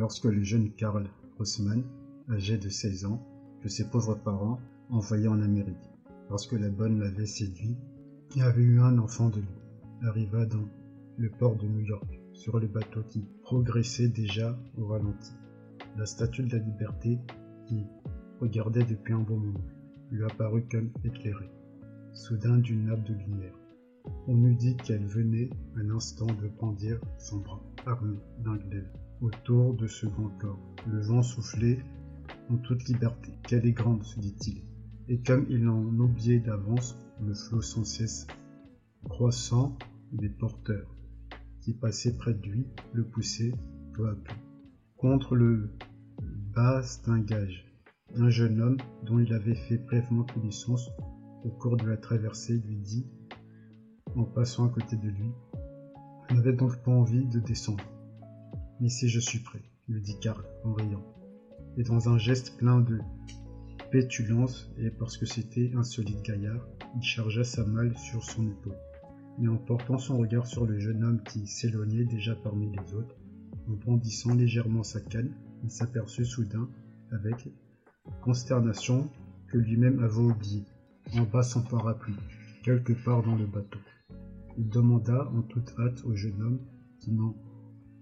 lorsque le jeune Karl Haussmann, âgé de 16 ans, que ses pauvres parents envoyaient en Amérique, lorsque la bonne l'avait séduit et avait eu un enfant de lui, arriva dans le port de New York, sur le bateau qui progressait déjà au ralenti. La statue de la liberté, qui regardait depuis un bon moment, lui apparut comme éclairée, soudain d'une nappe de lumière. On eût dit qu'elle venait un instant de brandir son bras, armé d'un glaive, autour de ce grand corps. Le vent soufflait en toute liberté. Qu'elle est grande, se dit-il. Et comme il en oubliait d'avance le flot sans cesse croissant des porteurs qui passaient près de lui, le poussaient peu à peu. Contre le bastingage d'un jeune homme dont il avait fait brièvement connaissance au cours de la traversée lui dit, en passant à côté de lui, Je n'avais donc pas envie de descendre. Mais si je suis prêt, lui dit Karl en riant, et dans un geste plein de pétulance, et parce que c'était un solide gaillard, il chargea sa malle sur son épaule. Mais en portant son regard sur le jeune homme qui s'éloignait déjà parmi les autres, en brandissant légèrement sa canne, il s'aperçut soudain, avec consternation, que lui-même avait oublié, en bas son parapluie, quelque part dans le bateau. Il demanda en toute hâte au jeune homme, qui n'en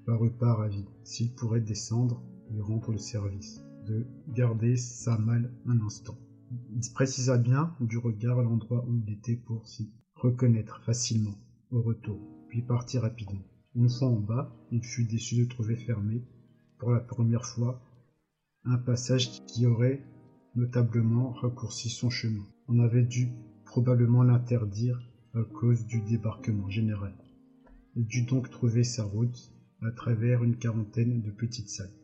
parut pas ravi, s'il pourrait descendre lui rendre le service, de garder sa malle un instant. Il précisa bien du regard l'endroit où il était pour s'y reconnaître facilement au retour, puis partit rapidement. Une fois en bas, il fut déçu de trouver fermé, pour la première fois, un passage qui aurait notablement raccourci son chemin. On avait dû probablement l'interdire à cause du débarquement général. Il dut donc trouver sa route à travers une quarantaine de petites salles,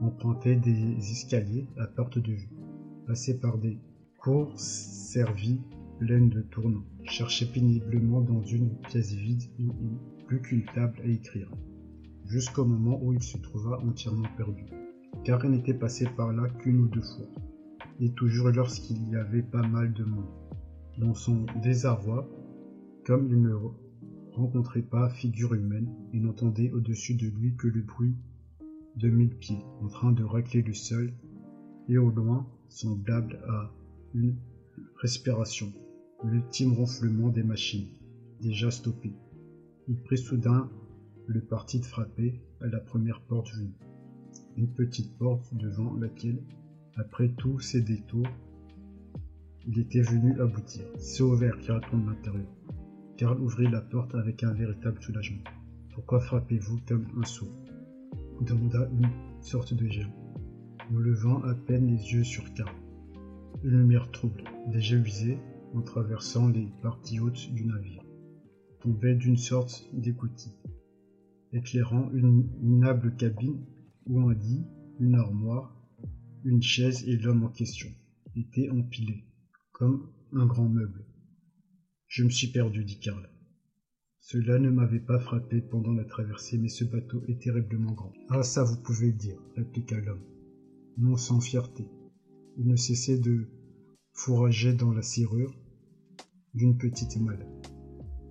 emprunter des escaliers à perte de vue, passer par des cours servis pleines de tournants, chercher péniblement dans une pièce vide où il plus qu'une table à écrire, jusqu'au moment où il se trouva entièrement perdu, car il n'était passé par là qu'une ou deux fois, et toujours lorsqu'il y avait pas mal de monde. Dans son désarroi, comme il ne rencontrait pas figure humaine, il n'entendait au-dessus de lui que le bruit de mille pieds en train de racler le sol, et au loin, semblable à une respiration, l'ultime ronflement des machines, déjà stoppées. Il prit soudain le parti de frapper à la première porte venue. Une petite porte devant laquelle, après tous ses détours, il était venu aboutir. C'est ouvert, qui de l'intérieur. Karl ouvrit la porte avec un véritable soulagement. Pourquoi frappez-vous comme un sot demanda une sorte de géant, en levant à peine les yeux sur Karl. Une lumière trouble, déjà usée, en traversant les parties hautes du navire, tombait d'une sorte d'écoutille, éclairant une minable cabine où un lit, une armoire, une chaise et l'homme en question étaient empilés, comme un grand meuble. Je me suis perdu, dit Karl. Cela ne m'avait pas frappé pendant la traversée, mais ce bateau est terriblement grand. Ah, ça vous pouvez le dire, répliqua l'homme, non sans fierté. Il ne cessait de fourrager dans la serrure d'une petite malle,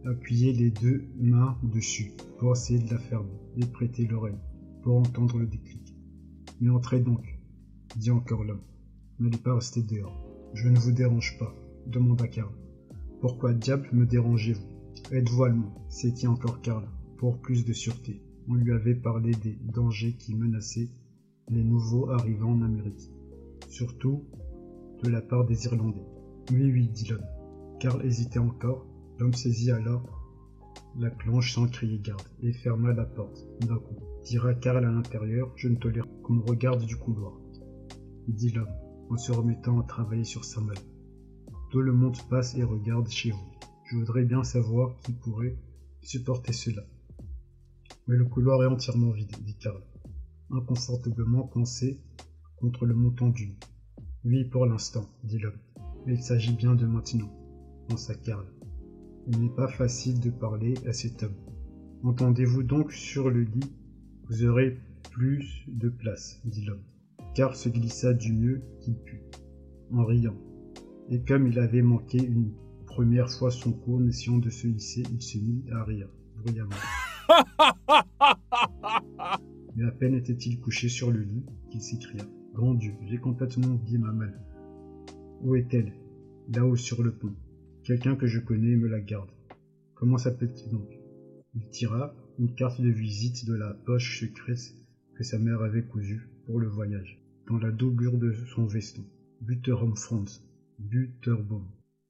appuyer les deux mains dessus pour essayer de la fermer et prêter l'oreille pour entendre le déclic. Mais entrez donc, dit encore l'homme. N'allez pas rester dehors. Je ne vous dérange pas, demanda Karl. Pourquoi diable me dérangez-vous? Êtes-vous allemand? s'étient encore Karl, pour plus de sûreté. On lui avait parlé des dangers qui menaçaient les nouveaux arrivants en Amérique, surtout de la part des Irlandais. Oui, oui, dit l'homme. Karl hésitait encore. L'homme saisit alors la cloche sans crier garde et ferma la porte d'un coup. Dira Karl à l'intérieur, je ne tolère qu'on me regarde du couloir. Dit l'homme, en se remettant à travailler sur sa malle. Le monde passe et regarde chez vous. Je voudrais bien savoir qui pourrait supporter cela. Mais le couloir est entièrement vide, dit Karl, inconfortablement coincé contre le montant du. Oui, pour l'instant, dit l'homme. Mais il s'agit bien de maintenant, pensa Karl. Il n'est pas facile de parler à cet homme. Entendez-vous donc sur le lit? Vous aurez plus de place, dit l'homme. Karl se glissa du mieux qu'il put, en riant et comme il avait manqué une première fois son cours en essayant de se hisser, il se mit à rire bruyamment. Mais à peine était-il couché sur le lit qu'il s'écria. Grand Dieu, j'ai complètement oublié ma malle. Où est-elle? Là-haut sur le pont. Quelqu'un que je connais me la garde. Comment s'appelle-t-il donc? Il tira une carte de visite de la poche secrète que sa mère avait cousue pour le voyage, dans la doublure de son veston. France. Butterbaum.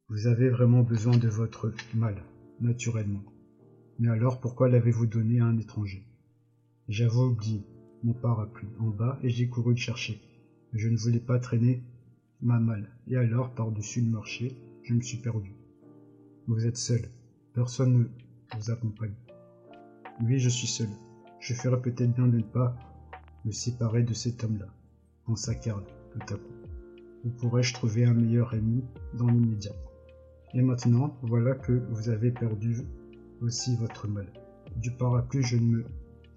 Vous avez vraiment besoin de votre mal, naturellement. Mais alors pourquoi l'avez-vous donné à un étranger? J'avais oublié mon parapluie en bas et j'ai couru le chercher. Je ne voulais pas traîner ma malle. Et alors, par-dessus le marché, je me suis perdu. Vous êtes seul. Personne ne vous accompagne. Oui, je suis seul. Je ferais peut-être bien de ne pas me séparer de cet homme-là, pensa Karl tout à coup. Où pourrais-je trouver un meilleur ami dans l'immédiat Et maintenant, voilà que vous avez perdu aussi votre mal. Du parapluie, je ne me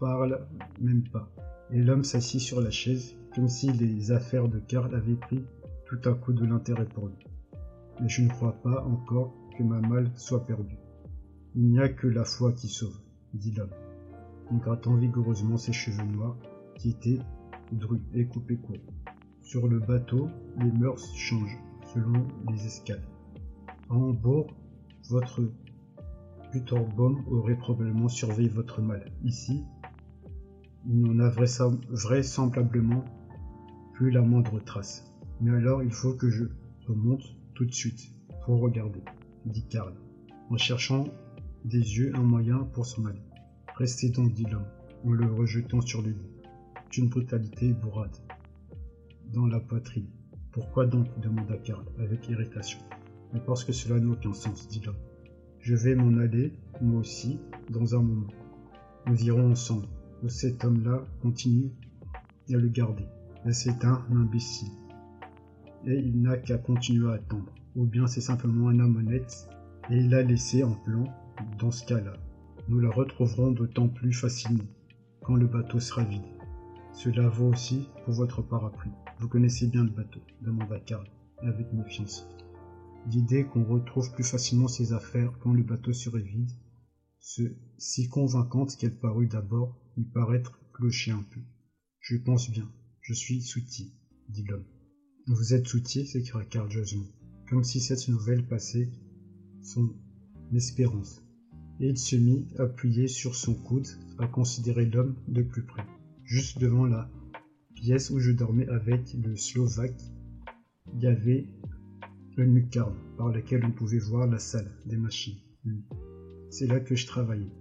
parle même pas. Et l'homme s'assit sur la chaise, comme si les affaires de Karl avaient pris tout à coup de l'intérêt pour lui. Mais je ne crois pas encore que ma malle soit perdue. Il n'y a que la foi qui sauve, dit l'homme, en grattant vigoureusement ses cheveux noirs, qui étaient drus et coupés court. Sur le bateau, les mœurs changent selon les escales. À Hambourg, votre Butterbomb aurait probablement surveillé votre mal. Ici, il n'en a vraisemblablement plus la moindre trace. Mais alors il faut que je remonte tout de suite pour regarder, dit Karl, en cherchant des yeux un moyen pour s'en aller. Restez donc, dit l'homme, en le rejetant sur le lit. D'une brutalité bourrade. Dans la poitrine. Pourquoi donc demanda Karl avec irritation. Mais parce que cela n'a aucun sens, dit l'homme. Je vais m'en aller, moi aussi, dans un moment. Nous irons ensemble, où cet homme-là continue à le garder. Mais c'est un imbécile. Et il n'a qu'à continuer à attendre. Ou bien c'est simplement un homme honnête et il l'a laissé en plan. Dans ce cas-là, nous la retrouverons d'autant plus facilement quand le bateau sera vide. Cela vaut aussi pour votre parapluie. Vous connaissez bien le bateau, demanda Karl, avec méfiance. L'idée qu'on retrouve plus facilement ses affaires quand le bateau serait vide, si convaincante qu'elle parut d'abord, lui paraître clocher un peu. Je pense bien, je suis soutier, dit l'homme. Vous êtes soutier s'écria Karl joyeusement, comme si cette nouvelle passait son espérance. Et il se mit, appuyé sur son coude, à considérer l'homme de plus près. Juste devant la pièce où je dormais avec le Slovaque, il y avait une lucarne par laquelle on pouvait voir la salle des machines. C'est là que je travaillais,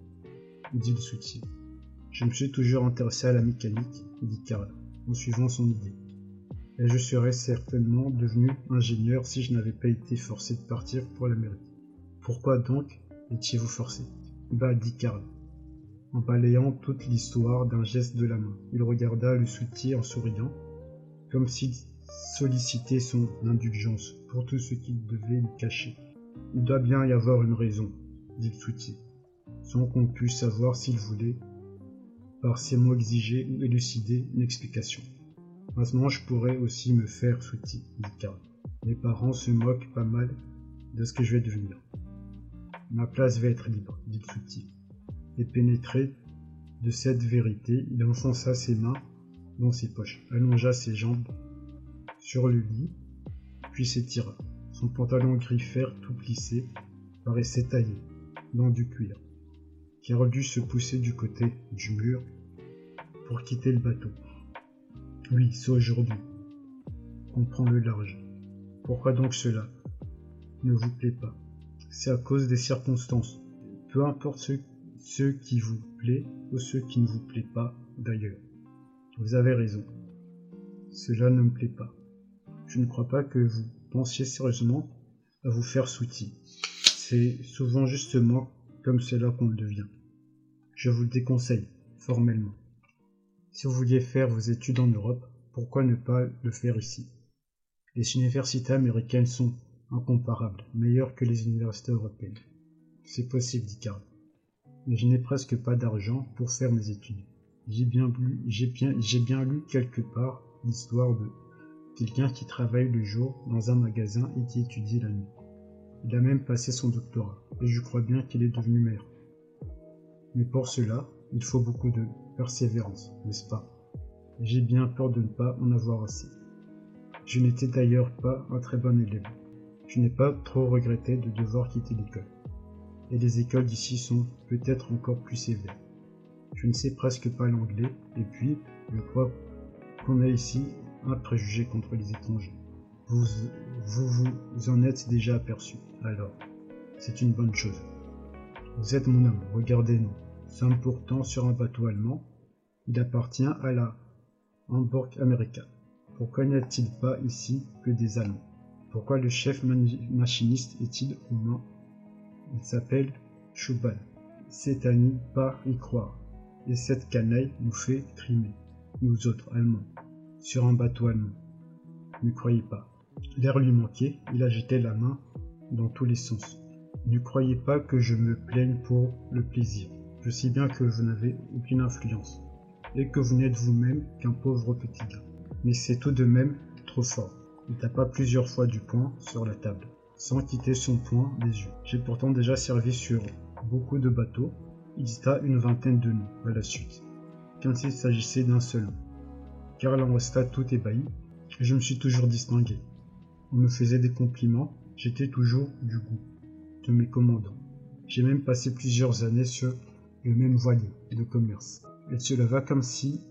dit le soutien. Je me suis toujours intéressé à la mécanique, dit Karl, en suivant son idée. Et je serais certainement devenu ingénieur si je n'avais pas été forcé de partir pour l'Amérique. Pourquoi donc étiez-vous forcé? Bah, dit Karl, en balayant toute l'histoire d'un geste de la main. Il regarda le soutier en souriant, comme s'il sollicitait son indulgence pour tout ce qu'il devait lui cacher. Il doit bien y avoir une raison, dit le soutier, sans qu'on pût savoir s'il voulait, par ces mots exiger ou élucider une explication. Maintenant, je pourrais aussi me faire soutier, dit Karl. Mes parents se moquent pas mal de ce que je vais devenir. Ma place va être libre, dit le soutier. Et pénétré de cette vérité, il enfonça ses mains dans ses poches, allongea ses jambes sur le lit, puis s'étira. Son pantalon gris fer tout plissé paraissait taillé dans du cuir. Carole dut se pousser du côté du mur pour quitter le bateau. Oui, c'est aujourd'hui. Comprends le large. Pourquoi donc cela ne vous plaît pas? C'est à cause des circonstances. Peu importe ceux, qui vous plaît ou ceux qui ne vous plaît pas d'ailleurs. Vous avez raison. Cela ne me plaît pas. Je ne crois pas que vous pensiez sérieusement à vous faire soutien. C'est souvent justement comme cela qu'on le devient. Je vous le déconseille, formellement. Si vous vouliez faire vos études en Europe, pourquoi ne pas le faire ici? Les universités américaines sont incomparables, meilleures que les universités européennes. C'est possible, dit Karl. Mais je n'ai presque pas d'argent pour faire mes études. J'ai bien, lu quelque part l'histoire de quelqu'un qui travaille le jour dans un magasin et qui étudie la nuit. Il a même passé son doctorat, et je crois bien qu'il est devenu maire. Mais pour cela, il faut beaucoup de persévérance, n'est-ce pas? J'ai bien peur de ne pas en avoir assez. Je n'étais d'ailleurs pas un très bon élève. Je n'ai pas trop regretté de devoir quitter l'école. Et les écoles d'ici sont peut-être encore plus sévères. Je ne sais presque pas l'anglais, et puis, je crois qu'on a ici un préjugé contre les étrangers. Vous, vous vous en êtes déjà aperçu, alors c'est une bonne chose. Vous êtes mon homme, regardez-nous. Nous sommes pourtant sur un bateau allemand. Il appartient à la Hamburg America. Pourquoi n'y a-t-il pas ici que des Allemands? Pourquoi le chef machiniste est-il humain Il s'appelle. C'est à n'y pas y croire. Et cette canaille nous fait trimer, nous autres Allemands, sur un bateau allemand. Ne croyez pas. L'air lui manquait, il agitait la main dans tous les sens. Ne croyez pas que je me plaigne pour le plaisir. Je sais bien que vous n'avez aucune influence, et que vous n'êtes vous-même qu'un pauvre petit gars. Mais c'est tout de même trop fort. Il tapa plusieurs fois du poing sur la table, sans quitter son poing des yeux. J'ai pourtant déjà servi sur beaucoup de bateaux. Il cita une vingtaine de noms à la suite, quand il s'agissait d'un seul Karl en resta tout ébahi, et je me suis toujours distingué. On me faisait des compliments, j'étais toujours du goût de mes commandants. J'ai même passé plusieurs années sur le même voilier de commerce. Elle se leva comme si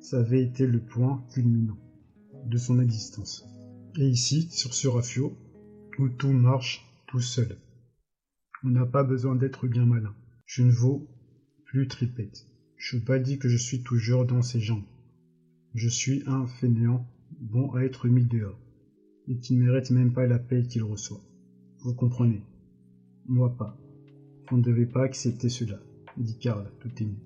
ça avait été le point culminant de son existence. Et ici, sur ce rafio, où tout marche tout seul. On n'a pas besoin d'être bien malin. Je ne vaux plus tripette. Je pas dit que je suis toujours dans ses jambes. Je suis un fainéant, bon à être mis dehors, et qui ne mérite même pas la paix qu'il reçoit. Vous comprenez? Moi pas. Vous ne devez pas accepter cela dit Karl, tout ému.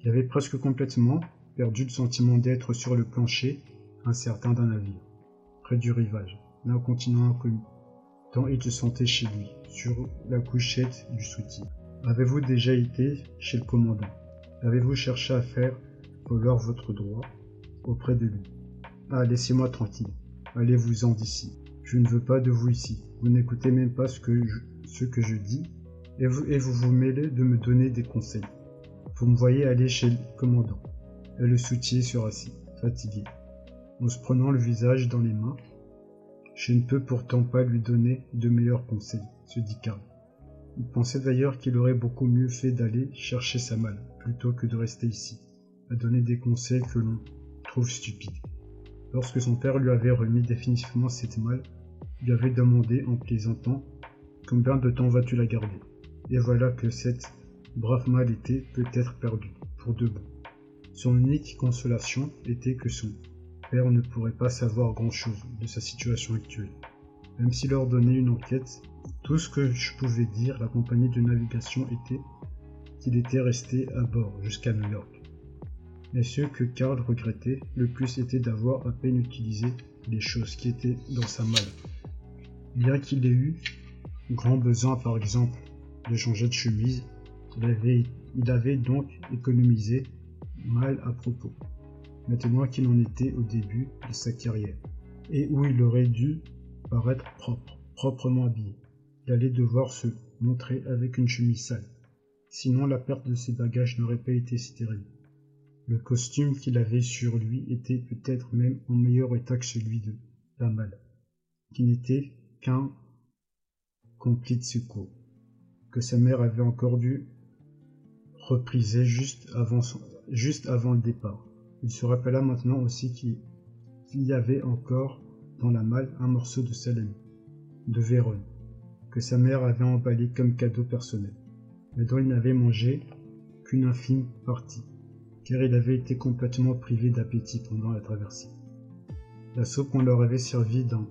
Il avait presque complètement perdu le sentiment d'être sur le plancher incertain d'un navire, près du rivage, d'un continent inconnu, tant il se sentait chez lui, sur la couchette du soutien. Avez-vous déjà été chez le commandant? Avez-vous cherché à faire valoir votre droit auprès de lui? Ah, laissez-moi tranquille. Allez-vous-en d'ici. Je ne veux pas de vous ici. Vous n'écoutez même pas ce que ce que je dis et vous, et vous vous mêlez de me donner des conseils. Vous me voyez aller chez le commandant. Et le soutier se rassit, fatigué, en se prenant le visage dans les mains. Je ne peux pourtant pas lui donner de meilleurs conseils, se dit Karl. Il pensait d'ailleurs qu'il aurait beaucoup mieux fait d'aller chercher sa malle, plutôt que de rester ici, à donner des conseils que l'on trouve stupides. Lorsque son père lui avait remis définitivement cette malle, il avait demandé en plaisantant Combien de temps vas-tu la garder? Et voilà que cette brave malle était peut-être perdue, pour de bon. Son unique consolation était que son père ne pourrait pas savoir grand-chose de sa situation actuelle. Même s'il ordonnait une enquête, tout ce que je pouvais dire la compagnie de navigation était qu'il était resté à bord jusqu'à New York. Mais ce que Karl regrettait le plus était d'avoir à peine utilisé les choses qui étaient dans sa malle. Bien qu'il ait eu grand besoin par exemple de changer de chemise. Il avait, il avait donc économisé mal à propos, maintenant qu'il en était au début de sa carrière, et où il aurait dû paraître propre, proprement habillé. Il allait devoir se montrer avec une chemise sale, sinon la perte de ses bagages n'aurait pas été si terrible. Le costume qu'il avait sur lui était peut-être même en meilleur état que celui de la qui n'était qu'un complet de secours que sa mère avait encore dû repriser juste avant, juste avant le départ. Il se rappela maintenant aussi qu'il y avait encore dans la malle un morceau de salami, de Vérone, que sa mère avait emballé comme cadeau personnel, mais dont il n'avait mangé qu'une infime partie, car il avait été complètement privé d'appétit pendant la traversée. La soupe qu'on leur avait servie dans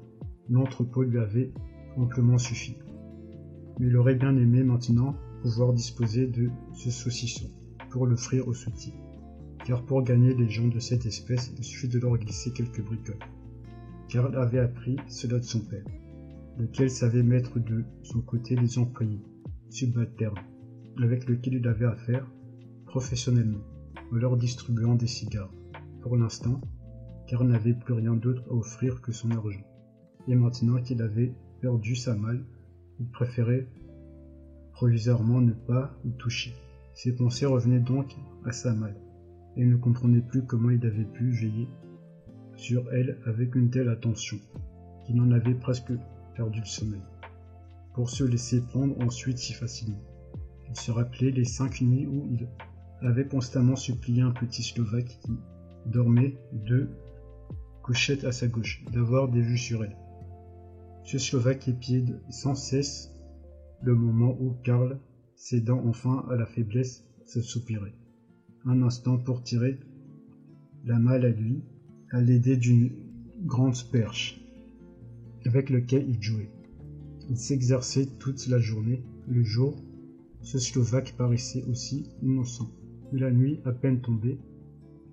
l'entrepôt lui avait amplement suffi mais il aurait bien aimé maintenant pouvoir disposer de ce saucisson pour l'offrir aux soutiers. Car pour gagner les gens de cette espèce, il suffit de leur glisser quelques bricoles. Karl avait appris cela de son père, lequel savait mettre de son côté les employés, subalternes, avec lesquels il avait affaire professionnellement, en leur distribuant des cigares. Pour l'instant, Karl n'avait plus rien d'autre à offrir que son argent. Et maintenant qu'il avait perdu sa malle, il préférait provisoirement ne pas y toucher. Ses pensées revenaient donc à sa malle, et ne comprenait plus comment il avait pu veiller sur elle avec une telle attention, qu'il en avait presque perdu le sommeil, pour se laisser prendre ensuite si facilement. Il se rappelait les cinq nuits où il avait constamment supplié un petit Slovaque qui dormait deux couchettes à sa gauche, d'avoir des vues sur elle. Ce Slovaque épiait sans cesse le moment où Karl, cédant enfin à la faiblesse, se soupirait. Un instant pour tirer la malle à lui, à l'aider d'une grande perche avec lequel il jouait. Il s'exerçait toute la journée. Le jour, ce Slovaque paraissait aussi innocent. La nuit, à peine tombée,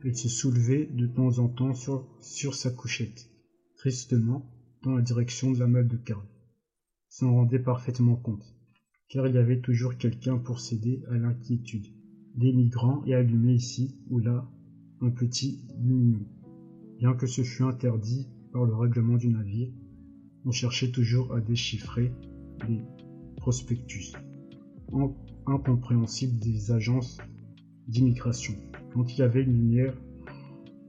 il se soulevait de temps en temps sur, sur sa couchette, tristement, dans la direction de la malle de Karl. S'en rendait parfaitement compte, car il y avait toujours quelqu'un pour céder à l'inquiétude. Des migrants et allumé ici ou là un petit lumignon. Bien que ce fût interdit par le règlement du navire, on cherchait toujours à déchiffrer les prospectus incompréhensibles des agences d'immigration. Quand il y avait une lumière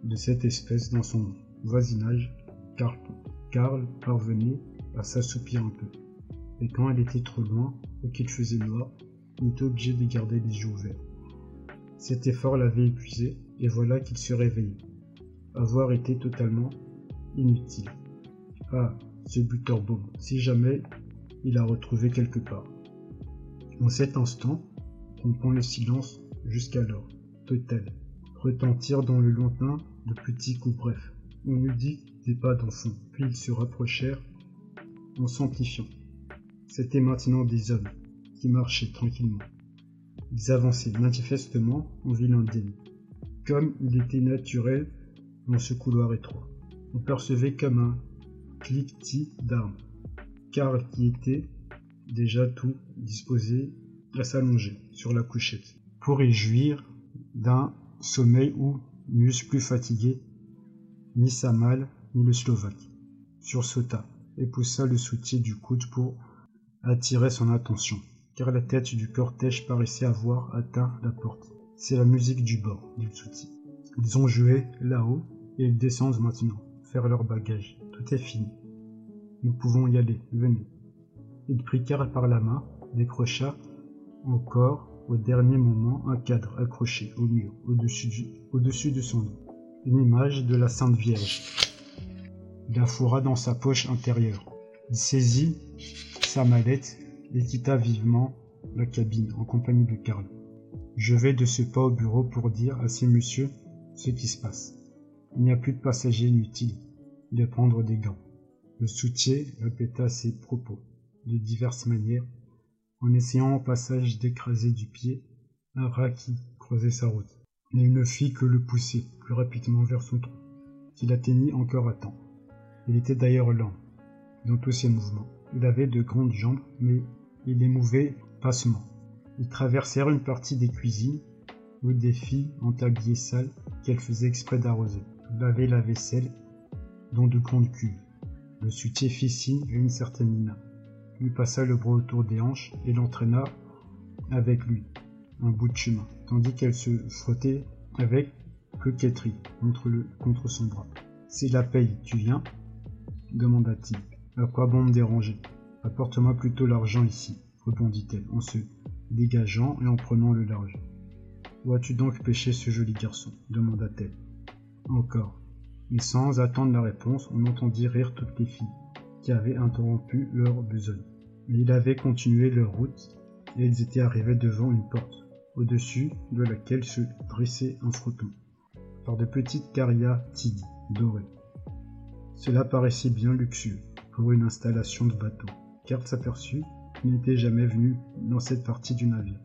de cette espèce dans son voisinage, Karl, parvenait à s'assoupir un peu. Et quand elle était trop loin ou qu'il faisait noir, il était obligé de garder les yeux ouverts. Cet effort l'avait épuisé, et voilà qu'il se réveillait. Avoir été totalement inutile. Ah, ce Butterbomb, si jamais il a retrouvé quelque part. En cet instant, rompant le silence jusqu'alors, total, retentir dans le lointain de petits coups brefs. On eût dit des pas d'enfant, puis ils se rapprochèrent en s'amplifiant. C'étaient maintenant des hommes qui marchaient tranquillement. Ils avançaient manifestement en ville indienne, comme il était naturel dans ce couloir étroit. On percevait comme un cliquetis d'armes, Karl qui était déjà tout disposé à s'allonger sur la couchette, pour y jouir d'un sommeil où n'eussent plus fatigué ni sa malle ni le Slovaque. Sursauta et poussa le soutien du coude pour attirer son attention, la tête du cortège paraissait avoir atteint la porte. C'est la musique du bord, dit Tsuti. Ils ont joué là-haut et ils descendent maintenant, faire leur bagage. Tout est fini. Nous pouvons y aller, venez. Il prit Karl par la main, décrocha encore au dernier moment un cadre accroché au mur au-dessus, au-dessus de son lit. Une image de la Sainte Vierge. Il la fourra dans sa poche intérieure. Il saisit sa mallette et quitta vivement la cabine en compagnie de Karl. Je vais de ce pas au bureau pour dire à ces messieurs ce qui se passe. Il n'y a plus de passagers inutiles de prendre des gants. Le soutier répéta ses propos de diverses manières, en essayant au passage d'écraser du pied un rat qui creusait sa route. Mais il ne fit que le pousser plus rapidement vers son tronc, qu'il atteignit encore à temps. Il était d'ailleurs lent dans tous ses mouvements. Il avait de grandes jambes, mais il les mouvait passement. Ils traversèrent une partie des cuisines où des filles en tablier sale qu'elles faisaient exprès d'arroser, lavaient la vaisselle dans de grandes cuves. Le soutier fit signe à une certaine Nina, lui passa le bras autour des hanches et l'entraîna avec lui un bout de chemin, tandis qu'elle se frottait avec coquetterie contre son bras. C'est la paye, tu viens? demanda-t-il. À quoi bon me déranger? Apporte-moi plutôt l'argent ici, répondit-elle en se dégageant et en prenant le large. Où as-tu donc pêché ce joli garçon demanda-t-elle. Encore. Et sans attendre la réponse, on entendit rire toutes les filles, qui avaient interrompu leur besogne. Mais ils avaient continué leur route, et ils étaient arrivés devant une porte, au-dessus de laquelle se dressait un frotton, par de petites cariatides dorées. Cela paraissait bien luxueux pour une installation de bateau, car s'aperçut qu'il n'était jamais venu dans cette partie du navire,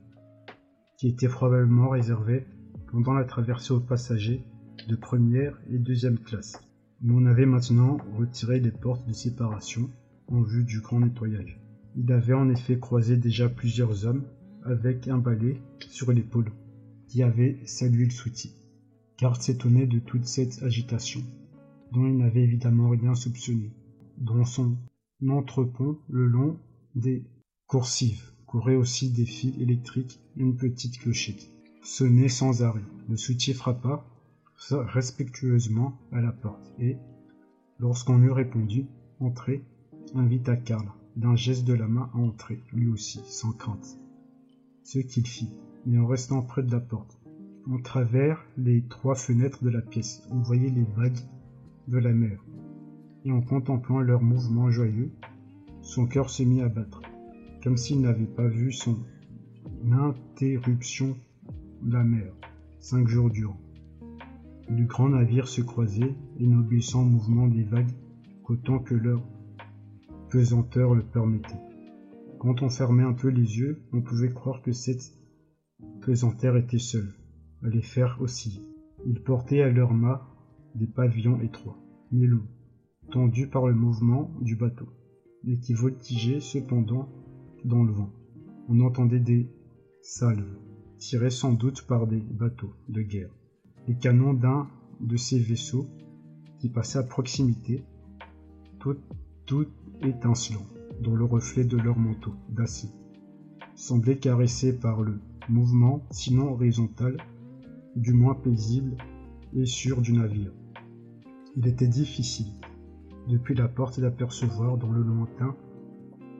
qui était probablement réservée pendant la traversée aux passagers de première et deuxième classe. Mais on avait maintenant retiré les portes de séparation en vue du grand nettoyage. Il avait en effet croisé déjà plusieurs hommes avec un balai sur l'épaule qui avaient salué le soutien. Car s'étonnait de toute cette agitation, dont il n'avait évidemment rien soupçonné. Dans son entrepont, le long des coursives, couraient aussi des fils électriques une petite clochette. sonnait sans arrêt. Le soutier frappa respectueusement à la porte et, lorsqu'on eut répondu, entrez, invita Karl d'un geste de la main à entrer, lui aussi, sans crainte. Ce qu'il fit, mais en restant près de la porte. En travers les trois fenêtres de la pièce, on voyait les vagues de la mer, et en contemplant leurs mouvements joyeux, son cœur se mit à battre, comme s'il n'avait pas vu son interruption la mer, cinq jours durant. Du grand navire se n'obéissant au mouvement des vagues qu'autant que leur pesanteur le permettait. Quand on fermait un peu les yeux, on pouvait croire que cette pesanteur était seule, à les faire osciller. Ils portaient à leurs mâts des pavillons étroits, mais lourds, tendus par le mouvement du bateau, mais qui voltigeaient cependant dans le vent. On entendait des salves, tirées sans doute par des bateaux de guerre. Les canons d'un de ces vaisseaux, qui passaient à proximité, tout, tout étincelant, dans le reflet de leur manteau d'acier, semblaient caressés par le mouvement, sinon horizontal, du moins paisible et sûr du navire. Il était difficile, depuis la porte, d'apercevoir dans le lointain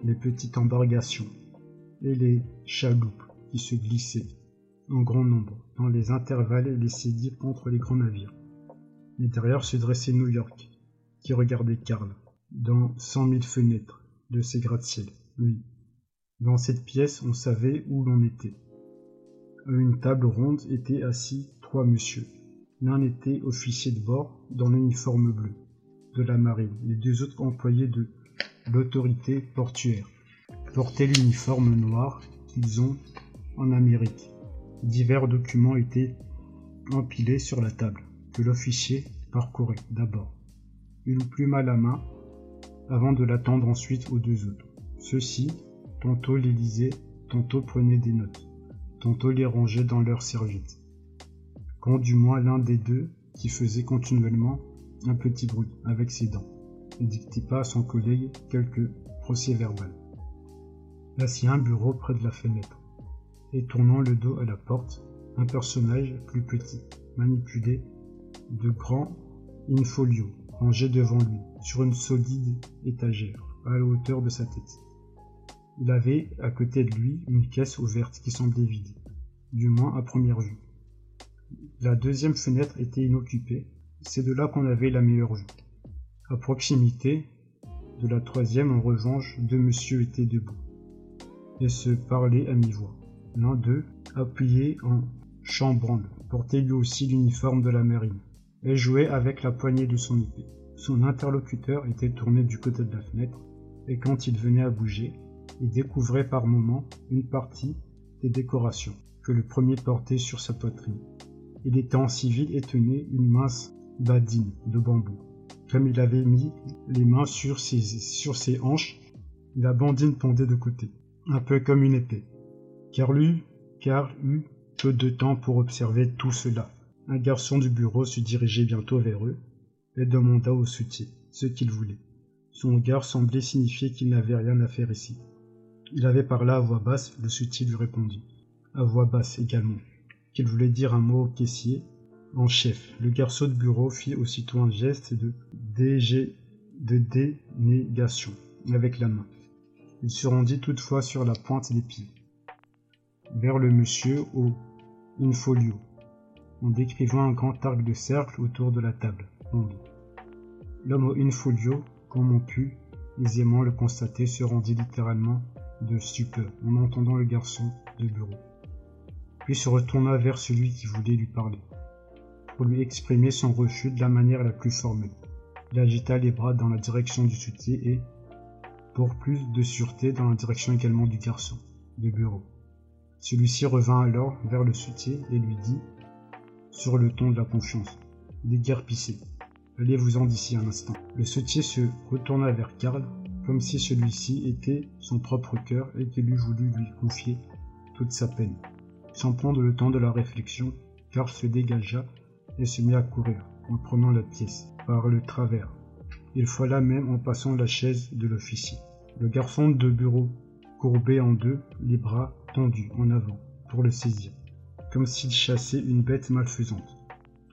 les petites embarcations et les chaloupes qui se glissaient en grand nombre dans les intervalles laissés contre les grands navires. Derrière se dressait New York, qui regardait Karl, dans cent mille fenêtres de ses gratte-ciel. Oui, dans cette pièce, on savait où l'on était. À une table ronde étaient assis trois messieurs. L'un était officier de bord dans l'uniforme bleu de la marine, les deux autres employés de l'autorité portuaire portaient l'uniforme noir qu'ils ont en Amérique. Divers documents étaient empilés sur la table, que l'officier parcourait d'abord, une plume à la main, avant de l'attendre ensuite aux deux autres. Ceux-ci, tantôt les lisaient, tantôt prenaient des notes, tantôt les rangeaient dans leurs serviettes. Quand du moins l'un des deux, qui faisait continuellement un petit bruit avec ses dents, dictait pas à son collègue quelques procès-verbal. Assis un bureau près de la fenêtre, et tournant le dos à la porte, un personnage plus petit, manipulé de grands infolios rangés devant lui, sur une solide étagère, à la hauteur de sa tête. Il avait à côté de lui une caisse ouverte qui semblait vide, du moins à première vue. La deuxième fenêtre était inoccupée, c'est de là qu'on avait la meilleure vue. À proximité de la troisième, en revanche, deux messieurs étaient debout et se parlaient à mi-voix. L'un d'eux, appuyé en chambranle, portait lui aussi l'uniforme de la marine, et jouait avec la poignée de son épée. Son interlocuteur était tourné du côté de la fenêtre, et quand il venait à bouger, il découvrait par moments une partie des décorations que le premier portait sur sa poitrine. Il était en civil et tenait une mince badine de bambou. Comme il avait mis les mains sur ses, sur ses hanches, la bandine pendait de côté, un peu comme une épée car lui, car eut peu de temps pour observer tout cela. Un garçon du bureau se dirigeait bientôt vers eux et demanda au soutier ce qu'il voulait. Son regard semblait signifier qu'il n'avait rien à faire ici. Il avait parlé à voix basse, le soutier lui répondit, à voix basse également, qu'il voulait dire un mot au caissier en chef. Le garçon de bureau fit aussitôt un geste de, dénégation avec la main. Il se rendit toutefois sur la pointe des pieds vers le monsieur au infolio, en décrivant un grand arc de cercle autour de la table. L'homme au infolio, comme on put aisément le constater, se rendit littéralement de stupeur en entendant le garçon de bureau, puis se retourna vers celui qui voulait lui parler, pour lui exprimer son refus de la manière la plus formelle. Il agita les bras dans la direction du soutier et, pour plus de sûreté, dans la direction également du garçon de bureau. Celui-ci revint alors vers le soutier et lui dit, sur le ton de la confiance, déguerpissez. Allez-vous-en d'ici un instant. Le soutier se retourna vers Karl, comme si celui-ci était son propre cœur et qu'il eût voulu lui confier toute sa peine. Sans prendre le temps de la réflexion, Karl se dégagea et se mit à courir, en prenant la pièce, par le travers. Il là même en passant la chaise de l'officier. Le garçon de bureau courbé en deux, les bras tendus en avant pour le saisir, comme s'il chassait une bête malfaisante.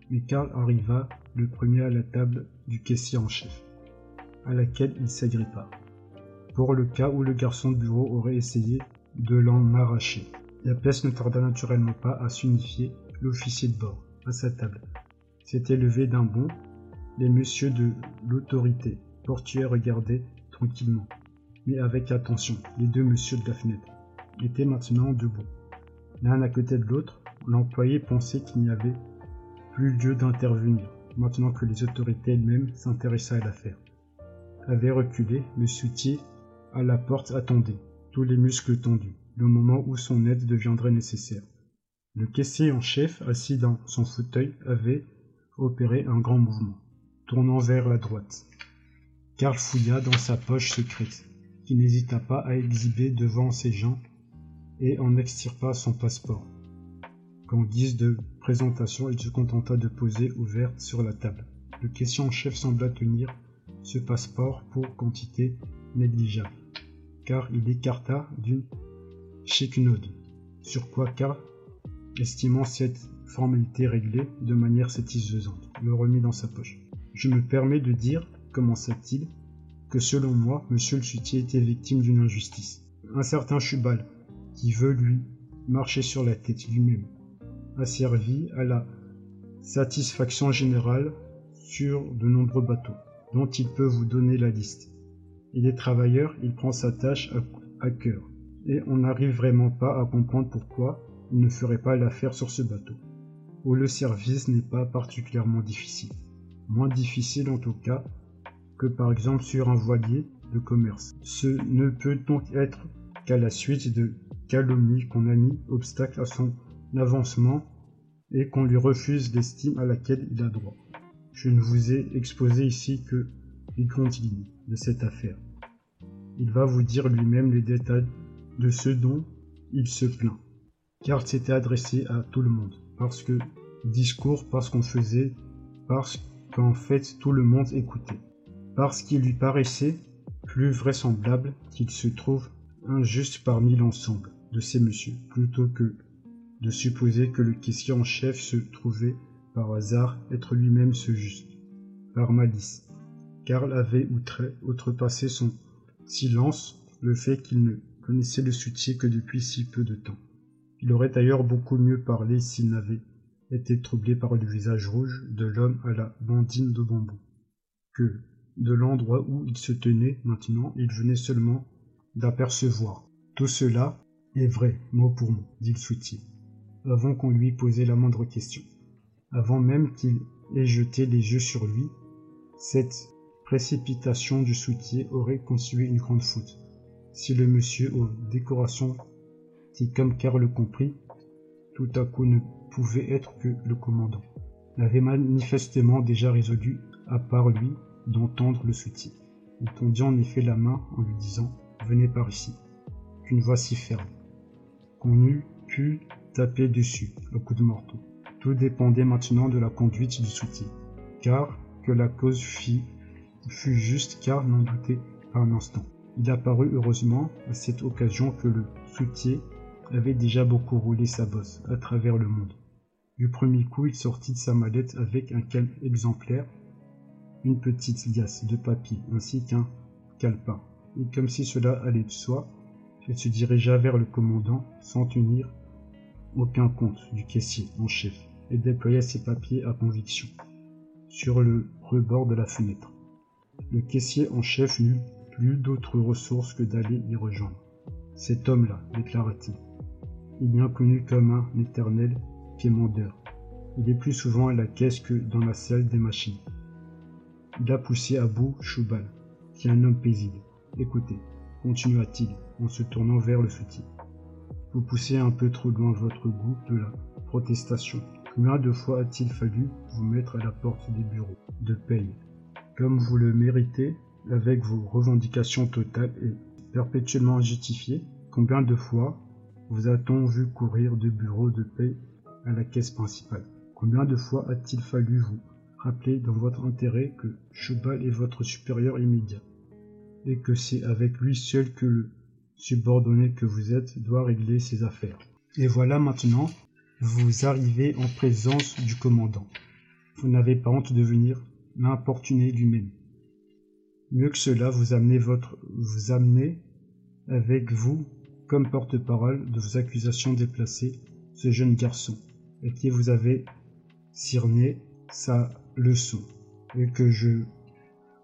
Mais Karl arriva le premier à la table du caissier en chef, à laquelle il s'agrippa, pour le cas où le garçon de bureau aurait essayé de l'en arracher. La pièce ne tarda naturellement pas à s'unifier l'officier de bord à sa table. S'était levé d'un bond, les messieurs de l'autorité portuaire regardaient tranquillement, mais avec attention, les deux messieurs de la fenêtre étaient maintenant debout. L'un à côté de l'autre, l'employé pensait qu'il n'y avait plus lieu d'intervenir, maintenant que les autorités elles-mêmes s'intéressaient à l'affaire. Avait reculé, le soutier à la porte attendait, tous les muscles tendus, le moment où son aide deviendrait nécessaire. Le caissier en chef, assis dans son fauteuil, avait opéré un grand mouvement, tournant vers la droite. Karl fouilla dans sa poche secrète, qui n'hésita pas à exhiber devant ses gens et en extirpa son passeport. Qu'en guise de présentation, il se contenta de poser ouverte sur la table. Le caissier en chef sembla tenir ce passeport pour quantité négligeable, car il écarta d'une chiquenaude, sur quoi Karl, estimant cette formalité réglée de manière satisfaisante, le remit dans sa poche. Je me permets de dire, commença-t-il, que selon moi, monsieur le sutier était victime d'une injustice. Un certain Chubal, qui veut lui marcher sur la tête lui-même, a servi à la satisfaction générale sur de nombreux bateaux, dont il peut vous donner la liste. Il est travailleur, il prend sa tâche à, cœur, et on n'arrive vraiment pas à comprendre pourquoi il ne ferait pas l'affaire sur ce bateau, où le service n'est pas particulièrement difficile. Moins difficile en tout cas que par exemple sur un voilier de commerce. Ce ne peut donc être qu'à la suite de calomnie qu'on a mis obstacle à son avancement et qu'on lui refuse l'estime à laquelle il a droit. Je ne vous ai exposé ici que les lignes de cette affaire. Il va vous dire lui-même les détails de ce dont il se plaint, car s'était adressé à tout le monde, parce que discours, parce qu'on faisait, parce qu'en fait tout le monde écoutait, parce qu'il lui paraissait plus vraisemblable qu'il se trouve injuste parmi l'ensemble de ces messieurs, plutôt que de supposer que le caissier en chef se trouvait par hasard être lui-même ce juste, par malice. Karl avait outrepassé son silence le fait qu'il ne connaissait le soutien que depuis si peu de temps. Il aurait d'ailleurs beaucoup mieux parlé s'il n'avait été troublé par le visage rouge de l'homme à la bandine de bambou, que, de l'endroit où il se tenait maintenant, il venait seulement d'apercevoir. Tout cela est vrai, mot pour mot, dit le soutier, avant qu'on lui posait la moindre question. Avant même qu'il ait jeté les yeux sur lui, cette précipitation du soutier aurait constitué une grande faute. Si le monsieur aux décorations, comme Karl le comprit, tout à coup ne pouvait être que le commandant, l'avait manifestement déjà résolu, à part lui, d'entendre le soutier. Il tendit en effet la main en lui disant Venez par ici. Qu'une voix si ferme, qu'on eût pu taper dessus au coup de marteau. Tout dépendait maintenant de la conduite du soutier, car que la cause fit, fut juste car n'en doutait pas un instant. Il apparut heureusement à cette occasion que le soutier avait déjà beaucoup roulé sa bosse à travers le monde. Du premier coup, il sortit de sa mallette avec un calme exemplaire, une petite liasse de papier ainsi qu'un calepin. Et comme si cela allait de soi, il se dirigea vers le commandant sans tenir aucun compte du caissier en chef et déploya ses papiers à conviction sur le rebord de la fenêtre. Le caissier en chef n'eut plus d'autre ressource que d'aller y rejoindre. Cet homme-là, déclara-t-il, bien connu comme un éternel quémandeur. Il est plus souvent à la caisse que dans la salle des machines. Il a poussé à bout Choubal, qui est un homme paisible. Écoutez, continua-t-il en se tournant vers le soutien. Vous poussez un peu trop loin votre goût de la protestation. Combien de fois a-t-il fallu vous mettre à la porte des bureaux de paye? Comme vous le méritez, avec vos revendications totales et perpétuellement justifiées, combien de fois vous a-t-on vu courir de bureaux de paie à la caisse principale? Combien de fois a-t-il fallu vous rappeler dans votre intérêt que Chobal est votre supérieur immédiat et que c'est avec lui seul que le subordonné que vous êtes doit régler ses affaires? Et voilà maintenant, vous arrivez en présence du commandant. Vous n'avez pas honte de venir m'importuner lui-même. Mieux que cela, vous amenez votre, vous amenez avec vous comme porte-parole de vos accusations déplacées ce jeune garçon à qui vous avez cerné sa leçon et que je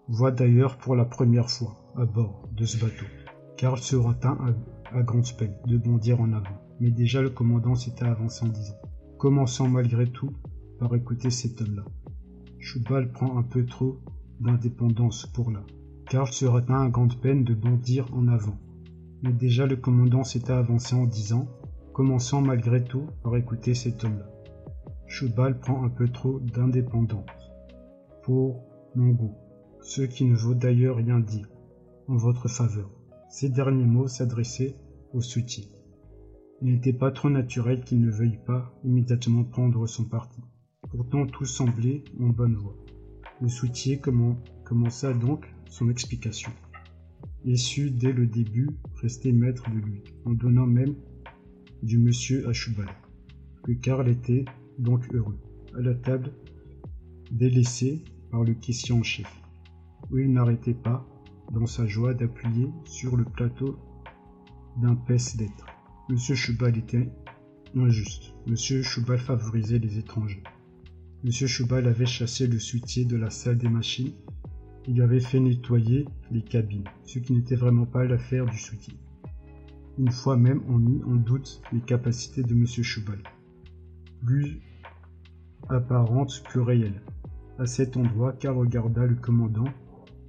vois d'ailleurs pour la première fois à bord de ce bateau? Karl se retint à, grande peine de bondir en avant, mais déjà le commandant s'était avancé en disant Commençons malgré tout par écouter cet homme-là. Choubal prend un peu trop d'indépendance pour là. Karl se retint à grande peine de bondir en avant, mais déjà le commandant s'était avancé en disant Commençons malgré tout par écouter cet homme-là. Choubal prend un peu trop d'indépendance pour mon goût, ce qui ne vaut d'ailleurs rien dire en votre faveur. Ces derniers mots s'adressaient au soutien. Il n'était pas trop naturel qu'il ne veuille pas immédiatement prendre son parti. Pourtant tout semblait en bonne voie. Le soutien commença donc son explication. Il sut dès le début rester maître de lui, en donnant même du monsieur à Choubal, que Karl était donc heureux, à la table délaissée par le caissier en chef, où il n'arrêtait pas, dans sa joie, d'appuyer sur le plateau d'un pèse d'être. Monsieur Choubal était injuste. Monsieur Choubal favorisait les étrangers. Monsieur Choubal avait chassé le soutier de la salle des machines. Il avait fait nettoyer les cabines, ce qui n'était vraiment pas l'affaire du soutier. Une fois même, on mit en doute les capacités de Monsieur Choubal. Plus apparentes que réelles. À cet endroit, Karl regarda le commandant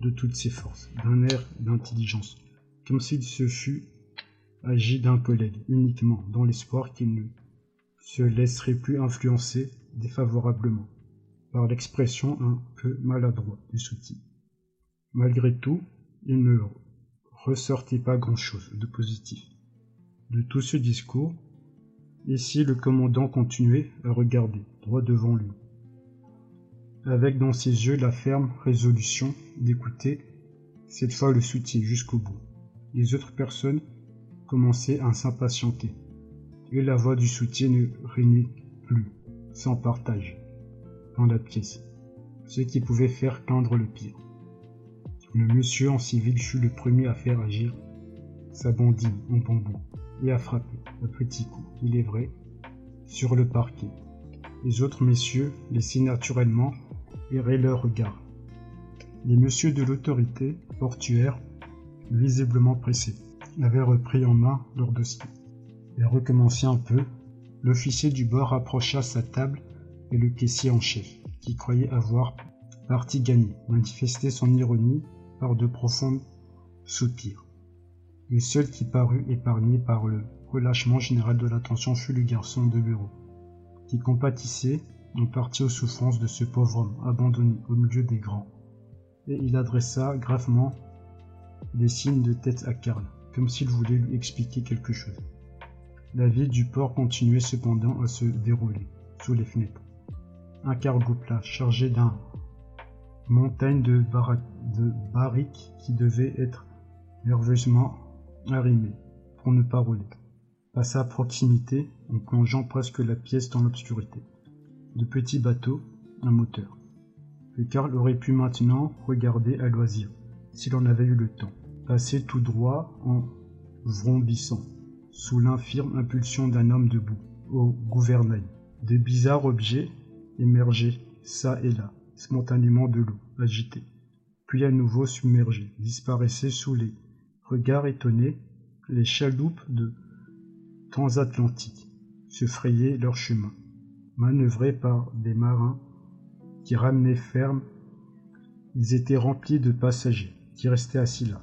de toutes ses forces, d'un air d'intelligence, comme s'il se fût agi d'un collègue, uniquement dans l'espoir qu'il ne se laisserait plus influencer défavorablement par l'expression un peu maladroite du soutien. Malgré tout, il ne ressortait pas grand-chose de positif de tout ce discours, si le commandant continuait à regarder droit devant lui, avec dans ses yeux la ferme résolution d'écouter cette fois le soutien jusqu'au bout. Les autres personnes commençaient à s'impatienter, et la voix du soutien ne régnait plus, sans partage, dans la pièce, ce qui pouvait faire craindre le pire. Le monsieur en civil fut le premier à faire agir sa bandine en bambou et à frapper, un petit coup, il est vrai, sur le parquet. Les autres messieurs laissaient naturellement errer leur regard. Les messieurs de l'autorité portuaire, visiblement pressés, avaient repris en main leur dossier et recommençaient un peu. L'officier du bord approcha sa table et le caissier en chef, qui croyait avoir parti gagné, manifestait son ironie par de profonds soupirs. Le seul qui parut épargné par le relâchement général de l'attention fut le garçon de bureau, qui compatissait en partie aux souffrances de ce pauvre homme abandonné au milieu des grands. Et il adressa gravement des signes de tête à Karl, comme s'il voulait lui expliquer quelque chose. La vie du port continuait cependant à se dérouler sous les fenêtres. Un cargo plat chargé d'un montagne de, barriques qui devait être nerveusement arrimé, pour ne pas rouler, passa à proximité en plongeant presque la pièce dans l'obscurité. De petits bateaux, un moteur. Que Karl aurait pu maintenant regarder à loisir, s'il en avait eu le temps, passer tout droit en vrombissant, sous l'infirme impulsion d'un homme debout, au gouvernail. De bizarres objets émergeaient, ça et là, spontanément de l'eau, agitée, puis à nouveau submergés, disparaissaient sous les Regards étonnés, les chaloupes de transatlantique se frayaient leur chemin, manœuvrés par des marins qui ramenaient ferme. Ils étaient remplis de passagers qui restaient assis là,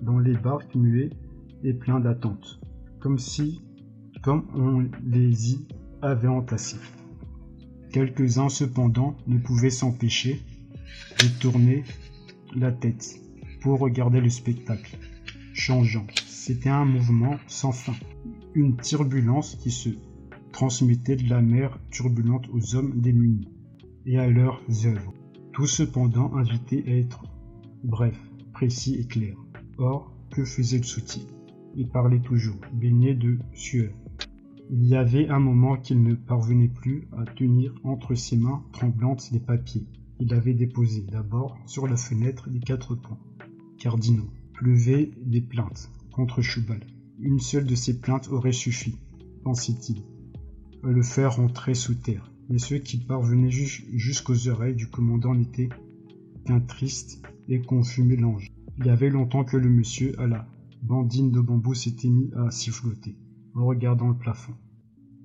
dans les barques muets et pleins d'attente, comme si, comme on les y avait entassés. Quelques-uns cependant ne pouvaient s'empêcher de tourner la tête pour regarder le spectacle. Changeant. C'était un mouvement sans fin, une turbulence qui se transmettait de la mer turbulente aux hommes démunis et à leurs œuvres, tout cependant invités à être bref, précis et clair. Or, que faisait le soutien? Il parlait toujours, baigné de sueur, Il y avait un moment qu'il ne parvenait plus à tenir entre ses mains tremblantes les papiers. Il avait déposé d'abord sur la fenêtre les quatre points cardinaux. Pleuvait des plaintes contre Choubal. Une seule de ces plaintes aurait suffi, pensait-il, à le faire rentrer sous terre. Mais ceux qui parvenaient jusqu'aux oreilles du commandant n'étaient qu'un triste et confus mélange. Il y avait longtemps que le monsieur à la bandine de bambou s'était mis à siffloter en regardant le plafond.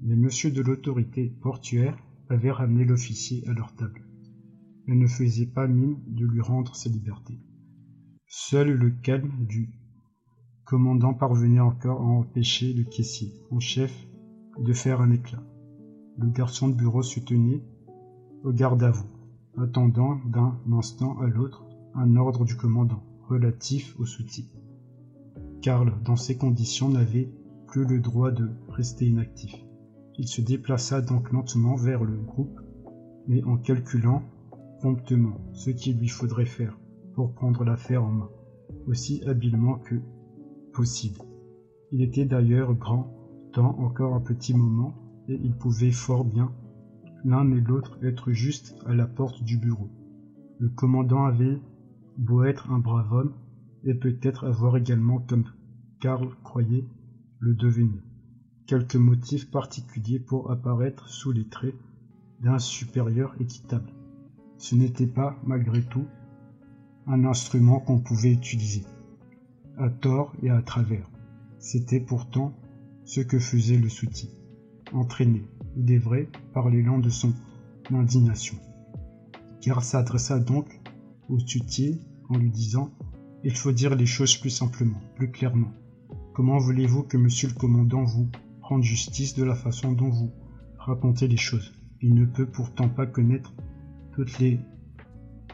Les messieurs de l'autorité portuaire avaient ramené l'officier à leur table et ne faisaient pas mine de lui rendre sa liberté. Seul le calme du commandant parvenait encore à empêcher le caissier en chef de faire un éclat. Le garçon de bureau se tenait au garde à vous, attendant d'un instant à l'autre un ordre du commandant relatif au soutien. Karl, dans ces conditions, n'avait le droit de rester inactif. Il se déplaça donc lentement vers le groupe, mais en calculant promptement ce qu'il lui faudrait faire pour prendre l'affaire en main, aussi habilement que possible. Il était d'ailleurs grand temps encore un petit moment, et il pouvait fort bien, l'un et l'autre, être juste à la porte du bureau. Le commandant avait beau être un brave homme, et peut-être avoir également, comme Karl croyait, le devenir, quelques motifs particuliers pour apparaître sous les traits d'un supérieur équitable. Ce n'était pas, malgré tout, un instrument qu'on pouvait utiliser, à tort et à travers. C'était pourtant ce que faisait le soutien, entraîné, il est vrai, par l'élan de son indignation. Car s'adressa donc au soutier en lui disant Il faut dire les choses plus simplement, plus clairement. Comment voulez-vous que monsieur le commandant vous rende justice de la façon dont vous racontez les choses? Il ne peut pourtant pas connaître toutes les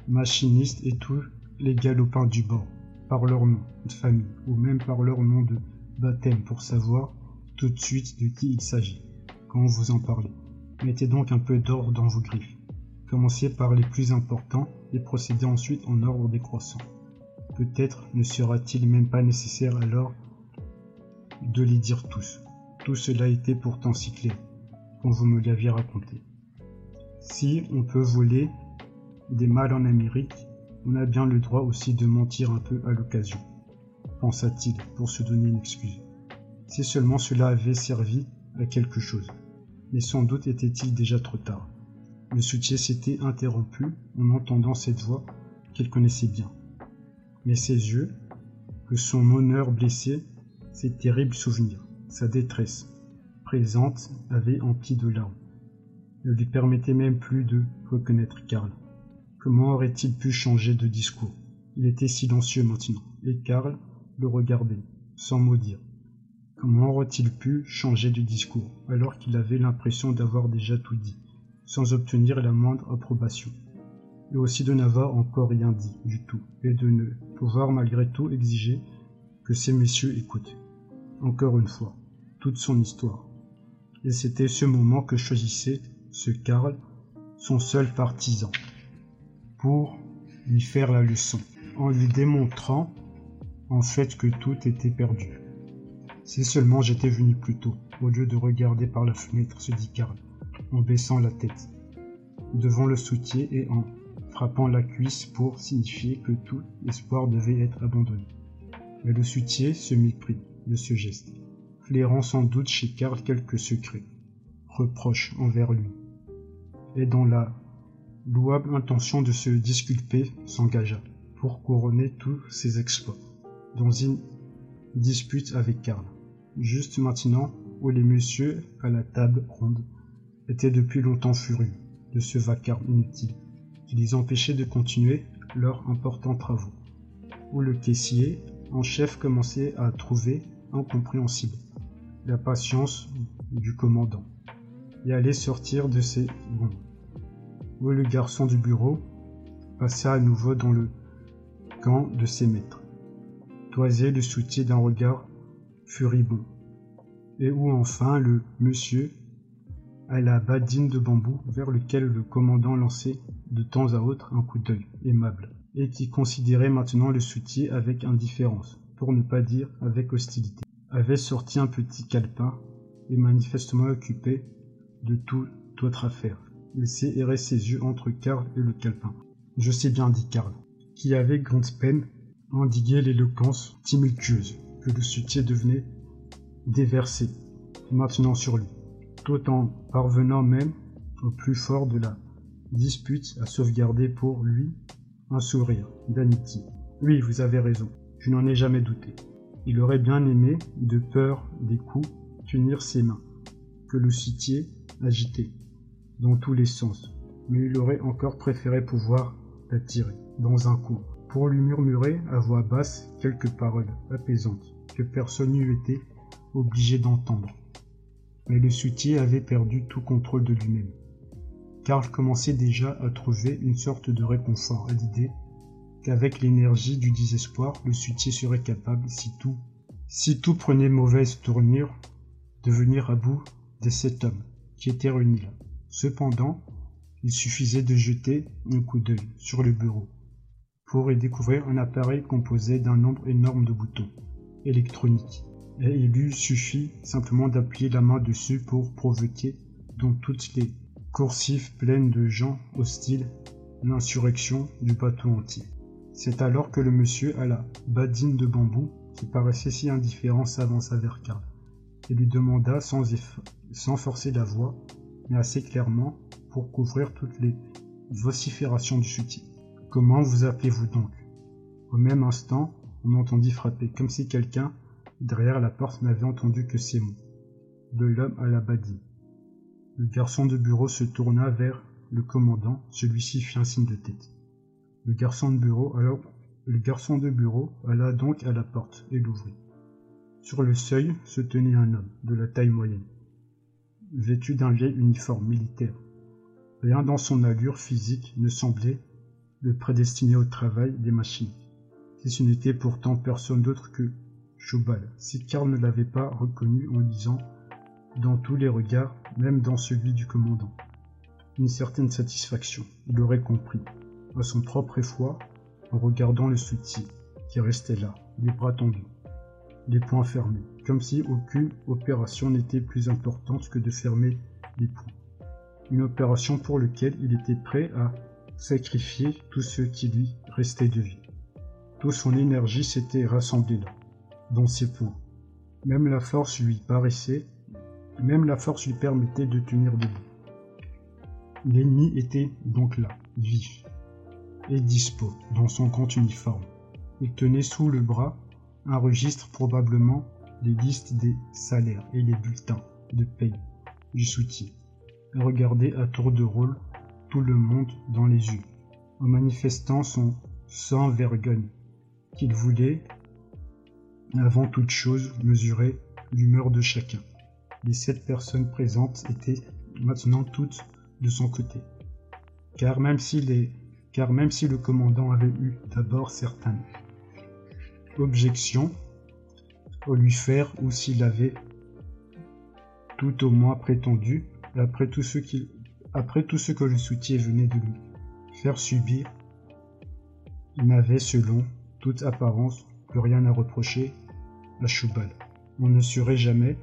machinistes et tous les galopins du bord, par leur nom de famille, ou même par leur nom de baptême, pour savoir tout de suite de qui il s'agit, quand vous en parlez. Mettez donc un peu d'ordre dans vos griffes. Commencez par les plus importants et procédez ensuite en ordre décroissant. Peut-être ne sera-t-il même pas nécessaire alors de les dire tous. Tout cela était pourtant si clair, quand vous me l'aviez raconté. Si on peut voler des mâles en Amérique, on a bien le droit aussi de mentir un peu à l'occasion, pensa-t-il pour se donner une excuse. Si seulement cela avait servi à quelque chose. Mais sans doute était-il déjà trop tard. Le soutien s'était interrompu en entendant cette voix qu'il connaissait bien. Mais ses yeux, que son honneur blessé, ses terribles souvenirs, sa détresse présente avaient empli de larmes, ne lui permettaient même plus de reconnaître Karl. Comment aurait-il pu changer de discours? Il était silencieux maintenant, et Karl le regardait, sans mot dire. Comment aurait-il pu changer de discours alors qu'il avait l'impression d'avoir déjà tout dit, sans obtenir la moindre approbation, et aussi de n'avoir encore rien dit du tout, et de ne pouvoir malgré tout exiger ces messieurs écoutent, encore une fois, toute son histoire. Et c'était ce moment que choisissait ce Karl, son seul partisan, pour lui faire la leçon, en lui démontrant en fait que tout était perdu. Si seulement j'étais venu plus tôt, au lieu de regarder par la fenêtre, se dit Karl, en baissant la tête, devant le soutier et en frappant la cuisse pour signifier que tout espoir devait être abandonné. Mais le soutier se méprit de ce geste, flairant sans doute chez Karl quelques secrets, reproches envers lui, et dans la louable intention de se disculper, s'engagea, pour couronner tous ses exploits, dans une dispute avec Karl. Juste maintenant où les messieurs à la table ronde étaient depuis longtemps furieux de ce vacarme inutile qui les empêchait de continuer leurs importants travaux, où le caissier en chef commençait à trouver incompréhensible la patience du commandant et allait sortir de ses gonds, où le garçon du bureau passa à nouveau dans le camp de ses maîtres, toisait le soutien d'un regard furibond, et où enfin le monsieur à la badine de bambou vers lequel le commandant lançait de temps à autre un coup d'œil aimable, et qui considérait maintenant le soutien avec indifférence, pour ne pas dire avec hostilité, avait sorti un petit calepin est manifestement occupé de toute autre affaire. Laissez errer ses yeux entre Karl et le calepin. Je sais bien, dit Karl, qui avait grande peine à endiguer l'éloquence tumultueuse que le soutien devenait déverser maintenant sur lui, tout en parvenant même au plus fort de la dispute à sauvegarder pour lui un sourire d'amitié. Oui, vous avez raison, je n'en ai jamais douté. Il aurait bien aimé, de peur des coups, tenir ses mains, que le citier agitait, dans tous les sens, mais il aurait encore préféré pouvoir la tirer, dans un coup, pour lui murmurer à voix basse quelques paroles apaisantes que personne n'eût été obligé d'entendre. Mais le soutier avait perdu tout contrôle de lui-même. Karl commençait déjà à trouver une sorte de réconfort à l'idée qu'avec l'énergie du désespoir, le soutier serait capable, si tout, si tout prenait mauvaise tournure, de venir à bout de cet homme qui était réuni là. Cependant, il suffisait de jeter un coup d'œil sur le bureau pour y découvrir un appareil composé d'un nombre énorme de boutons électroniques. Et il lui suffit simplement d'appuyer la main dessus pour provoquer dans toutes les coursives pleines de gens hostiles l'insurrection du bateau entier. C'est alors que le monsieur à la badine de bambou, qui paraissait si indifférent, s'avança vers Karl et lui demanda sans, forcer la voix, mais assez clairement pour couvrir toutes les vociférations du soutien. Comment vous appelez-vous donc? Au même instant, on entendit frapper, comme si quelqu'un, derrière la porte, n'avait entendu que ces mots. De l'homme à la badine. Le garçon de bureau se tourna vers le commandant, celui-ci fit un signe de tête. Le garçon de bureau, alla donc à la porte et l'ouvrit. Sur le seuil se tenait un homme de la taille moyenne, vêtu d'un vieil uniforme militaire. Rien dans son allure physique ne semblait le prédestiner au travail des machines. Si ce n'était pourtant personne d'autre que Chobal, si Karl ne l'avait pas reconnu en lisant dans tous les regards, même dans celui du commandant. Une certaine satisfaction, il aurait compris, à son propre effroi, en regardant le soutien qui restait là, les bras tendus, les poings fermés, comme si aucune opération n'était plus importante que de fermer les poings. Une opération pour laquelle il était prêt à sacrifier tout ce qui lui restait de vie. Toute son énergie s'était rassemblée là, dans ses poings. Même la force lui paraissait, même la force lui permettait de tenir debout. L'ennemi était donc là, vif et dispo, dans son compte uniforme. Il tenait sous le bras un registre probablement les listes des salaires et les bulletins de paye du soutien. Il regardait à tour de rôle tout le monde dans les yeux, en manifestant son sans vergogne qu'il voulait, avant toute chose, mesurer l'humeur de chacun. Les sept personnes présentes étaient maintenant toutes de son côté. Car même si, le commandant avait eu d'abord certaines objections au lui faire ou s'il avait tout au moins prétendu, après tout ce après tout ce que le soutien venait de lui faire subir, il n'avait, selon toute apparence, plus rien à reprocher à Choubal. On ne serait jamais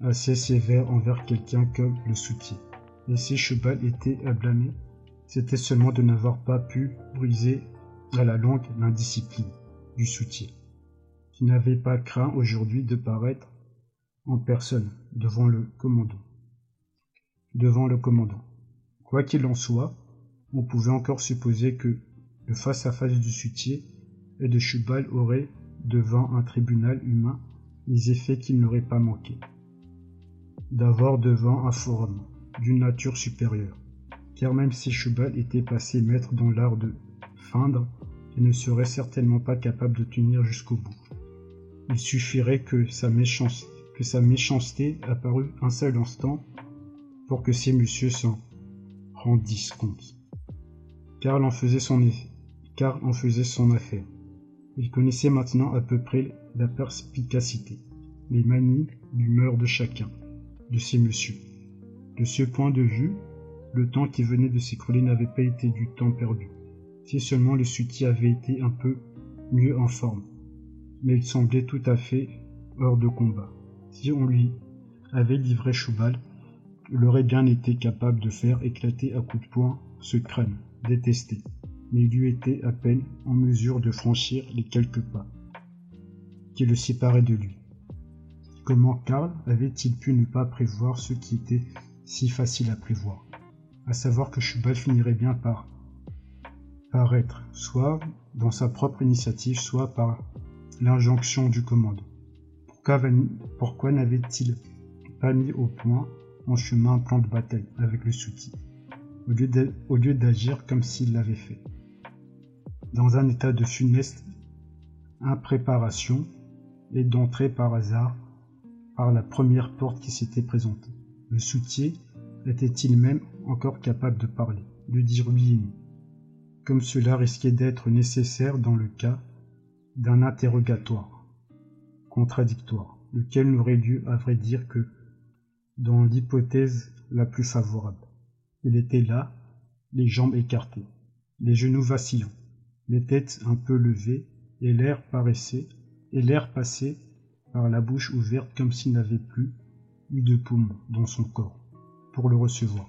assez sévère envers quelqu'un comme le soutien. Et si Choubal était à blâmer, c'était seulement de n'avoir pas pu briser à la longue l'indiscipline du soutien, qui n'avait pas craint aujourd'hui de paraître en personne devant le commandant devant le commandant. Quoi qu'il en soit, on pouvait encore supposer que le face-à-face du soutier et de Chubal aurait, devant un tribunal humain, les effets qu'il n'aurait pas manqué. D'avoir devant un forum d'une nature supérieure, car même si Chubal était passé maître dans l'art de feindre, il ne serait certainement pas capable de tenir jusqu'au bout. Il suffirait que sa, méchanceté, apparût un seul instant pour que ces messieurs s'en rendissent compte. Karl en faisait son car en faisait son affaire. Il connaissait maintenant à peu près la perspicacité, les manies, l'humeur de chacun, de ces messieurs. De ce point de vue, le temps qui venait de s'écrouler n'avait pas été du temps perdu. Si seulement le soutien avait été un peu mieux en forme. Mais il semblait tout à fait hors de combat. Si on lui avait livré Choubal, il aurait bien été capable de faire éclater à coups de poing ce crâne détesté, mais il eût été à peine en mesure de franchir les quelques pas qui le séparaient de lui. Comment Karl avait-il pu ne pas prévoir ce qui était si facile à prévoir, à savoir que Chubal finirait bien par paraître, soit dans sa propre initiative, soit par l'injonction du commande. Pourquoi, pourquoi n'avait-il pas mis au point en chemin un plan de bataille avec le soutien, au lieu d'agir comme s'il l'avait fait? Dans un état de funeste impréparation et d'entrer par hasard par la première porte qui s'était présentée. Le soutier était-il même encore capable de parler, de dire oui et non, comme cela risquait d'être nécessaire dans le cas d'un interrogatoire contradictoire, lequel n'aurait lieu à vrai dire que dans l'hypothèse la plus favorable. Il était là, les jambes écartées, les genoux vacillants, les têtes un peu levées, et l'air paraissait, et l'air passait la bouche ouverte comme s'il n'avait plus eu de poumons dans son corps pour le recevoir.